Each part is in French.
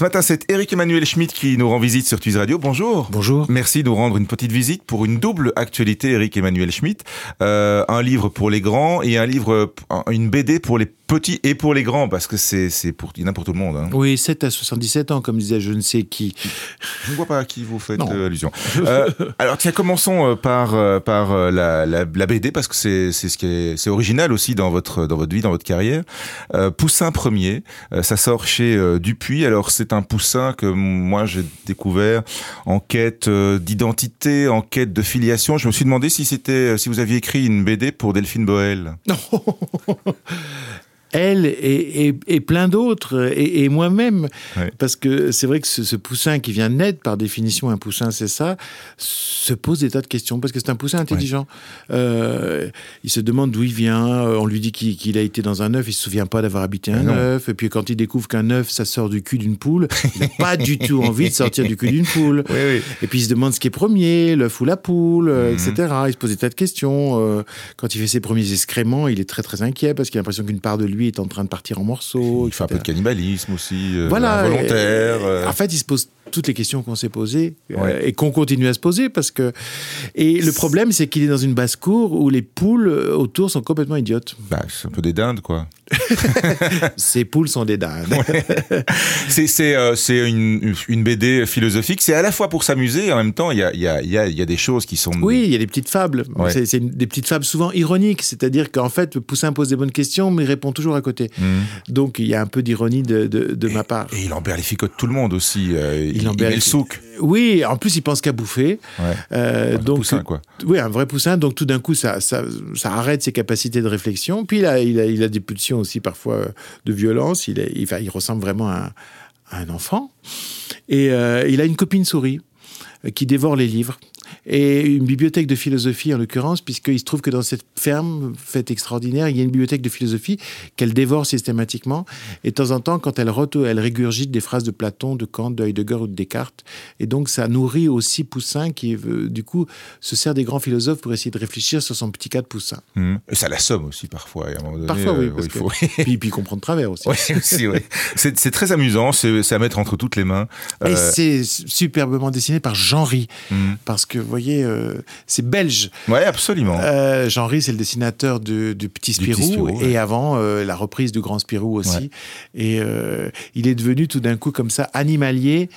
Ce matin, c'est Eric Emmanuel Schmitt qui nous rend visite sur Twiz Radio. Bonjour. Bonjour. Merci de nous rendre une petite visite pour une double actualité, Eric Emmanuel Schmitt. Euh, un livre pour les grands et un livre, une BD pour les petits et pour les grands, parce que c'est, c'est pour, il y en a pour tout le monde. Hein. Oui, 7 à 77 ans, comme disait je ne sais qui. Je ne vois pas à qui vous faites euh, allusion. Euh, alors, tiens, commençons euh, par, par la, la, la, BD, parce que c'est, c'est ce qui est, c'est original aussi dans votre, dans votre vie, dans votre carrière. Euh, Poussin premier, ça sort chez Dupuis. Alors, c'est un Poussin que moi j'ai découvert en quête d'identité, en quête de filiation. Je me suis demandé si c'était, si vous aviez écrit une BD pour Delphine Boel. Elle et, et, et plein d'autres, et, et moi-même. Ouais. Parce que c'est vrai que ce, ce, poussin qui vient naître, par définition, un poussin, c'est ça, se pose des tas de questions, parce que c'est un poussin intelligent. Ouais. Euh, il se demande d'où il vient, on lui dit qu'il qu a été dans un œuf, il se souvient pas d'avoir habité un œuf, et puis quand il découvre qu'un œuf, ça sort du cul d'une poule, il n'a pas du tout envie de sortir du cul d'une poule. Oui, oui. Et puis il se demande ce qui est premier, l'œuf ou la poule, mmh. etc. Il se pose des tas de questions. Euh, quand il fait ses premiers excréments, il est très très inquiet, parce qu'il a l'impression qu'une part de lui est en train de partir en morceaux. Il etc. fait un peu de cannibalisme aussi, euh, voilà, volontaire. Et, en fait, il se pose toutes les questions qu'on s'est posées ouais. euh, et qu'on continue à se poser parce que et le problème c'est qu'il est dans une basse cour où les poules autour sont complètement idiotes. Bah, c'est un peu des dindes quoi. Ces poules sont des dindes. Ouais. C'est c'est euh, c'est une, une BD philosophique. C'est à la fois pour s'amuser et en même temps il y a il y a y a y a des choses qui sont. Oui, il y a des petites fables. Ouais. C'est des petites fables souvent ironiques, c'est-à-dire qu'en fait Poussin pose des bonnes questions mais il répond toujours à côté. Mmh. Donc il y a un peu d'ironie de, de, de et, ma part. Et il emberlificote tout le monde aussi. Euh, il, il, il met le souk. Oui, en plus il pense qu'à bouffer. Ouais. Euh, un donc poussin, quoi. Oui, un vrai poussin. Donc tout d'un coup ça, ça, ça arrête ses capacités de réflexion. Puis là il a, il a des pulsions aussi parfois de violence. Il, est, il, il ressemble vraiment à, à, un enfant. Et euh, il a une copine souris qui dévore les livres et une bibliothèque de philosophie en l'occurrence, puisqu'il se trouve que dans cette ferme faite extraordinaire, il y a une bibliothèque de philosophie qu'elle dévore systématiquement. Et de temps en temps, quand elle régurgite des phrases de Platon, de Kant, de Heidegger ou de Descartes. Et donc, ça nourrit aussi Poussin, qui euh, du coup se sert des grands philosophes pour essayer de réfléchir sur son petit cas de Poussin. Mmh. Et ça l'assomme aussi parfois. À un moment donné, parfois, oui. Parce euh, que... puis, puis il comprend de travers aussi. Oui, aussi oui. C'est très amusant, c'est à mettre entre toutes les mains. Et euh... c'est superbement dessiné par Jean Ry. Mmh. Parce que, vous voyez, euh, c'est belge. Oui, absolument. Euh, Jean Ry, c'est le dessinateur de, de Petit Spirou, Petit Spirou et ouais. avant euh, la reprise du Grand Spirou aussi. Ouais. Et euh, il est devenu tout d'un coup comme ça animalier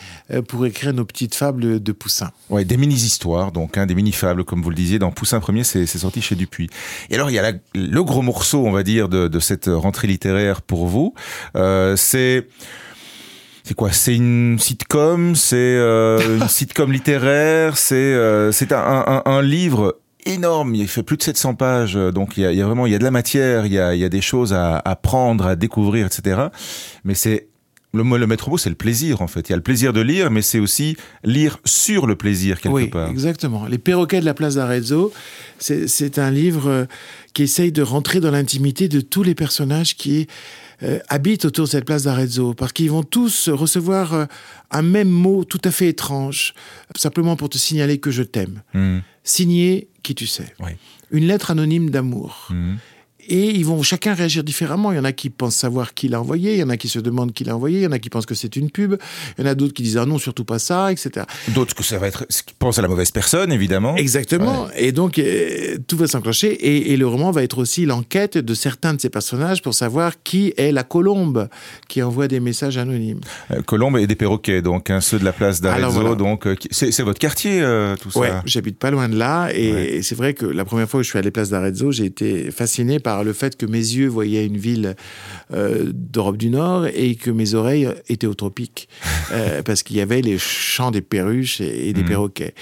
pour écrire nos petites fables de Poussin. Oui, des mini-histoires, donc hein, des mini-fables, comme vous le disiez, dans Poussin premier, c'est sorti chez Dupuis. Et alors, il y a la, le gros morceau, on va dire, de, de cette rentrée littéraire pour vous. C'est c'est quoi? C'est une sitcom? C'est euh, une sitcom littéraire? C'est euh, c'est un, un, un, livre énorme. Il fait plus de 700 pages, donc il y a, il y a vraiment il y a de la matière, il y a, il y a des choses à apprendre, à découvrir, etc. Mais c'est le, le maître mot, c'est le plaisir, en fait. Il y a le plaisir de lire, mais c'est aussi lire sur le plaisir, quelque oui, part. exactement. Les perroquets de la place d'Arezzo, c'est un livre qui essaye de rentrer dans l'intimité de tous les personnages qui euh, habitent autour de cette place d'Arezzo, parce qu'ils vont tous recevoir euh, un même mot tout à fait étrange, simplement pour te signaler que je t'aime. Mmh. Signer qui tu sais. Oui. Une lettre anonyme d'amour. Mmh et ils vont chacun réagir différemment. Il y en a qui pensent savoir qui l'a envoyé, il y en a qui se demandent qui l'a envoyé, il y en a qui pensent que c'est une pub, il y en a d'autres qui disent ah non surtout pas ça, etc. D'autres que ça va être, qui pensent à la mauvaise personne évidemment. Exactement. Ouais. Et donc euh, tout va s'enclencher et, et, le roman va être aussi l'enquête de certains de ces personnages pour savoir qui est la colombe qui envoie des messages anonymes. Euh, colombe et des perroquets donc hein, ceux de la place d'Arezzo voilà. donc euh, c'est votre quartier tout ça. Ouais, j'habite pas loin de là et, ouais. et c'est vrai que la première fois que je suis allé place d'Arezzo j'ai été fasciné par par le fait que mes yeux voyaient une ville euh, d'Europe du Nord et que mes oreilles étaient au tropique euh, parce qu'il y avait les champs des perruches et, et des mmh. perroquets.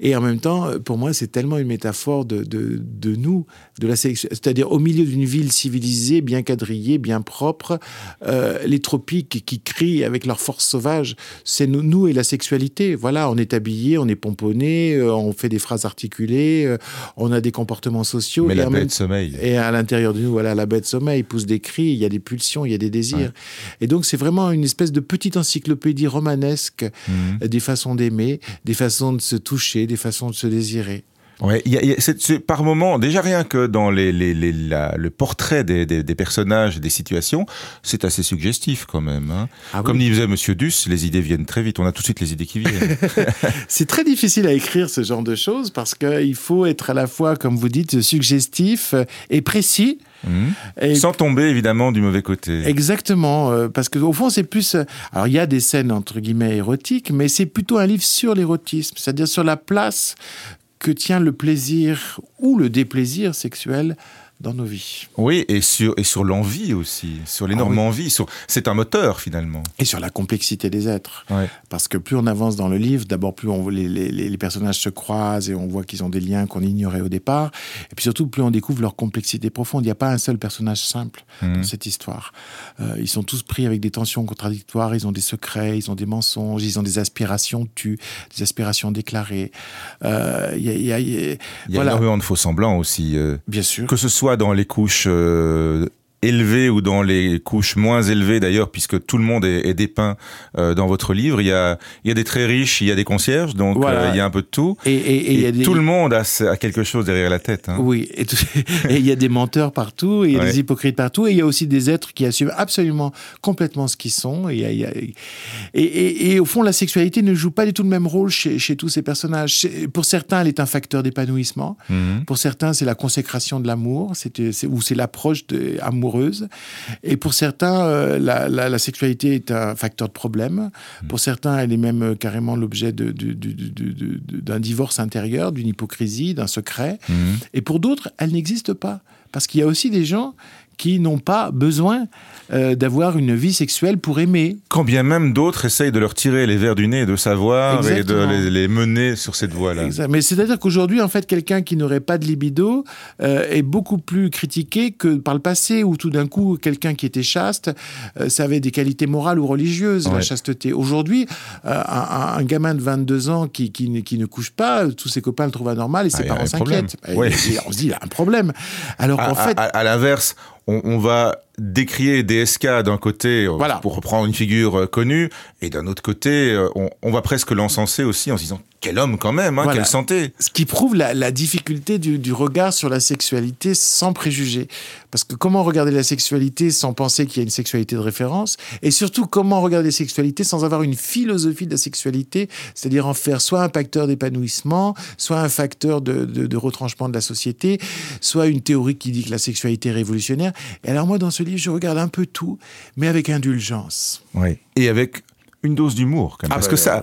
Et en même temps, pour moi, c'est tellement une métaphore de, de, de nous, de la c'est-à-dire au milieu d'une ville civilisée, bien quadrillée, bien propre, euh, les tropiques qui crient avec leur force sauvage, c'est nous, nous, et la sexualité. Voilà, on est habillé, on est pomponné, on fait des phrases articulées, on a des comportements sociaux. Mais et la même, sommeil. Et à l'intérieur de nous, voilà, la bête sommeil, pousse des cris, il y a des pulsions, il y a des désirs. Ouais. Et donc, c'est vraiment une espèce de petite encyclopédie romanesque mmh. des façons d'aimer, des façons de se toucher, des façons de se désirer. Ouais, y a, y a, c'est, par moment, déjà rien que dans les, les, les la, le portrait des, des, des, personnages, des situations, c'est assez suggestif quand même. Hein. Ah Comme oui. disait Monsieur Duss, les idées viennent très vite. On a tout de suite les idées qui viennent. c'est très difficile à écrire ce genre de choses parce qu'il faut être à la fois, comme vous dites, suggestif et précis. Mmh. Et Sans tomber évidemment du mauvais côté. Exactement, euh, parce que au fond c'est plus. Alors il y a des scènes entre guillemets érotiques, mais c'est plutôt un livre sur l'érotisme, c'est-à-dire sur la place que tient le plaisir ou le déplaisir sexuel dans nos vies. Oui, et sur, et sur l'envie aussi, sur l'énorme ah oui. envie. Sur, c'est un moteur finalement. Et sur la complexité des êtres. Ouais. Parce que plus on avance dans le livre, d'abord plus on, les, les, les, personnages se croisent et on voit qu'ils ont des liens qu'on ignorait au départ. Et puis surtout, plus on découvre leur complexité profonde. Il n'y a pas un seul personnage simple mmh. dans cette histoire. Euh, ils sont tous pris avec des tensions contradictoires, ils ont des secrets, ils ont des mensonges, ils ont des aspirations tues, des aspirations déclarées. Euh, il y a, y a, y a, y a voilà. énormément de faux semblants aussi. Euh, Bien sûr. Que ce soit dans les couches euh, élevées ou dans les couches moins élevées d'ailleurs, puisque tout le monde est, est dépeint euh, dans votre livre. Il y, a, il y a des très riches, il y a des concierges, donc voilà. euh, il y a un peu de tout. Et, et, et, et des... tout le monde a, a, quelque chose derrière la tête. Hein. Oui, et, il y a des menteurs partout, et il y a ouais. des hypocrites partout, et il y a aussi des êtres qui assument absolument complètement ce qu'ils sont. Et, y a, et, au fond, la sexualité ne joue pas du tout le même rôle chez, chez tous ces personnages. Pour certains, elle est un facteur d'épanouissement. Mm -hmm. Pour certains, c'est la consécration de l'amour, ou c'est l'approche amoureuse amoureuse. Et pour certains, euh, la, la, la, sexualité est un facteur de problème. Mmh. Pour certains, elle est même euh, carrément l'objet d'un divorce intérieur, d'une hypocrisie, d'un secret. Mmh. Et pour d'autres, elle n'existe pas. Parce qu'il y a aussi des gens qui n'ont pas besoin euh, d'avoir une vie sexuelle pour aimer. Quand bien même d'autres essayent de leur tirer les verres du nez, de savoir Exactement. et de les, les, mener sur cette voie-là. Mais c'est-à-dire qu'aujourd'hui, en fait, quelqu'un qui n'aurait pas de libido euh, est beaucoup plus critiqué que par le passé, où tout d'un coup, quelqu'un qui était chaste, euh, ça avait des qualités morales ou religieuses, ouais. la chasteté. Aujourd'hui, euh, un, un, gamin de 22 ans qui, qui, qui, ne couche pas, tous ses copains le trouvent anormal et ses ah, parents s'inquiètent. Ouais. On se dit, il a un problème. Alors qu'en fait... À l'inverse, on, on, va décrier DSK d'un côté euh, voilà. pour reprendre une figure euh, connue et d'un autre côté euh, on, on, va presque l'encenser aussi en se disant quel homme quand même, hein, voilà. quelle santé. Ce qui prouve la, la difficulté du, du, regard sur la sexualité sans préjugés. Parce que comment regarder la sexualité sans penser qu'il y a une sexualité de référence? Et surtout, comment regarder la sexualité sans avoir une philosophie de la sexualité, c'est-à-dire en faire soit un facteur d'épanouissement, soit un facteur de, de, de, retranchement de la société, soit une théorie qui dit que la sexualité est révolutionnaire. Et alors moi, dans ce livre, je regarde un peu tout, mais avec indulgence. Oui, et avec une dose d'humour, quand même. Ah parce bah, que ça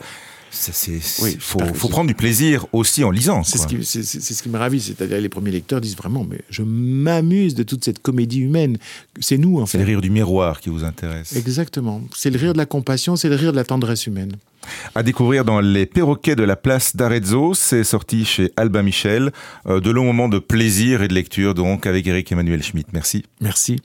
il oui, faut, faut prendre du plaisir aussi en lisant. C'est ce, qui, ce qui me ravit, c'est-à-dire les premiers lecteurs disent vraiment, mais je m'amuse de toute cette comédie humaine. C'est nous, en fait. C'est le rire du miroir qui vous intéresse. Exactement. C'est le rire de la compassion, c'est le rire de la tendresse humaine. À découvrir dans Les perroquets de la place d'Arezzo, c'est sorti chez Albin Michel. Euh, de longs moments de plaisir et de lecture, donc, avec Eric Emmanuel Schmitt. Merci. Merci.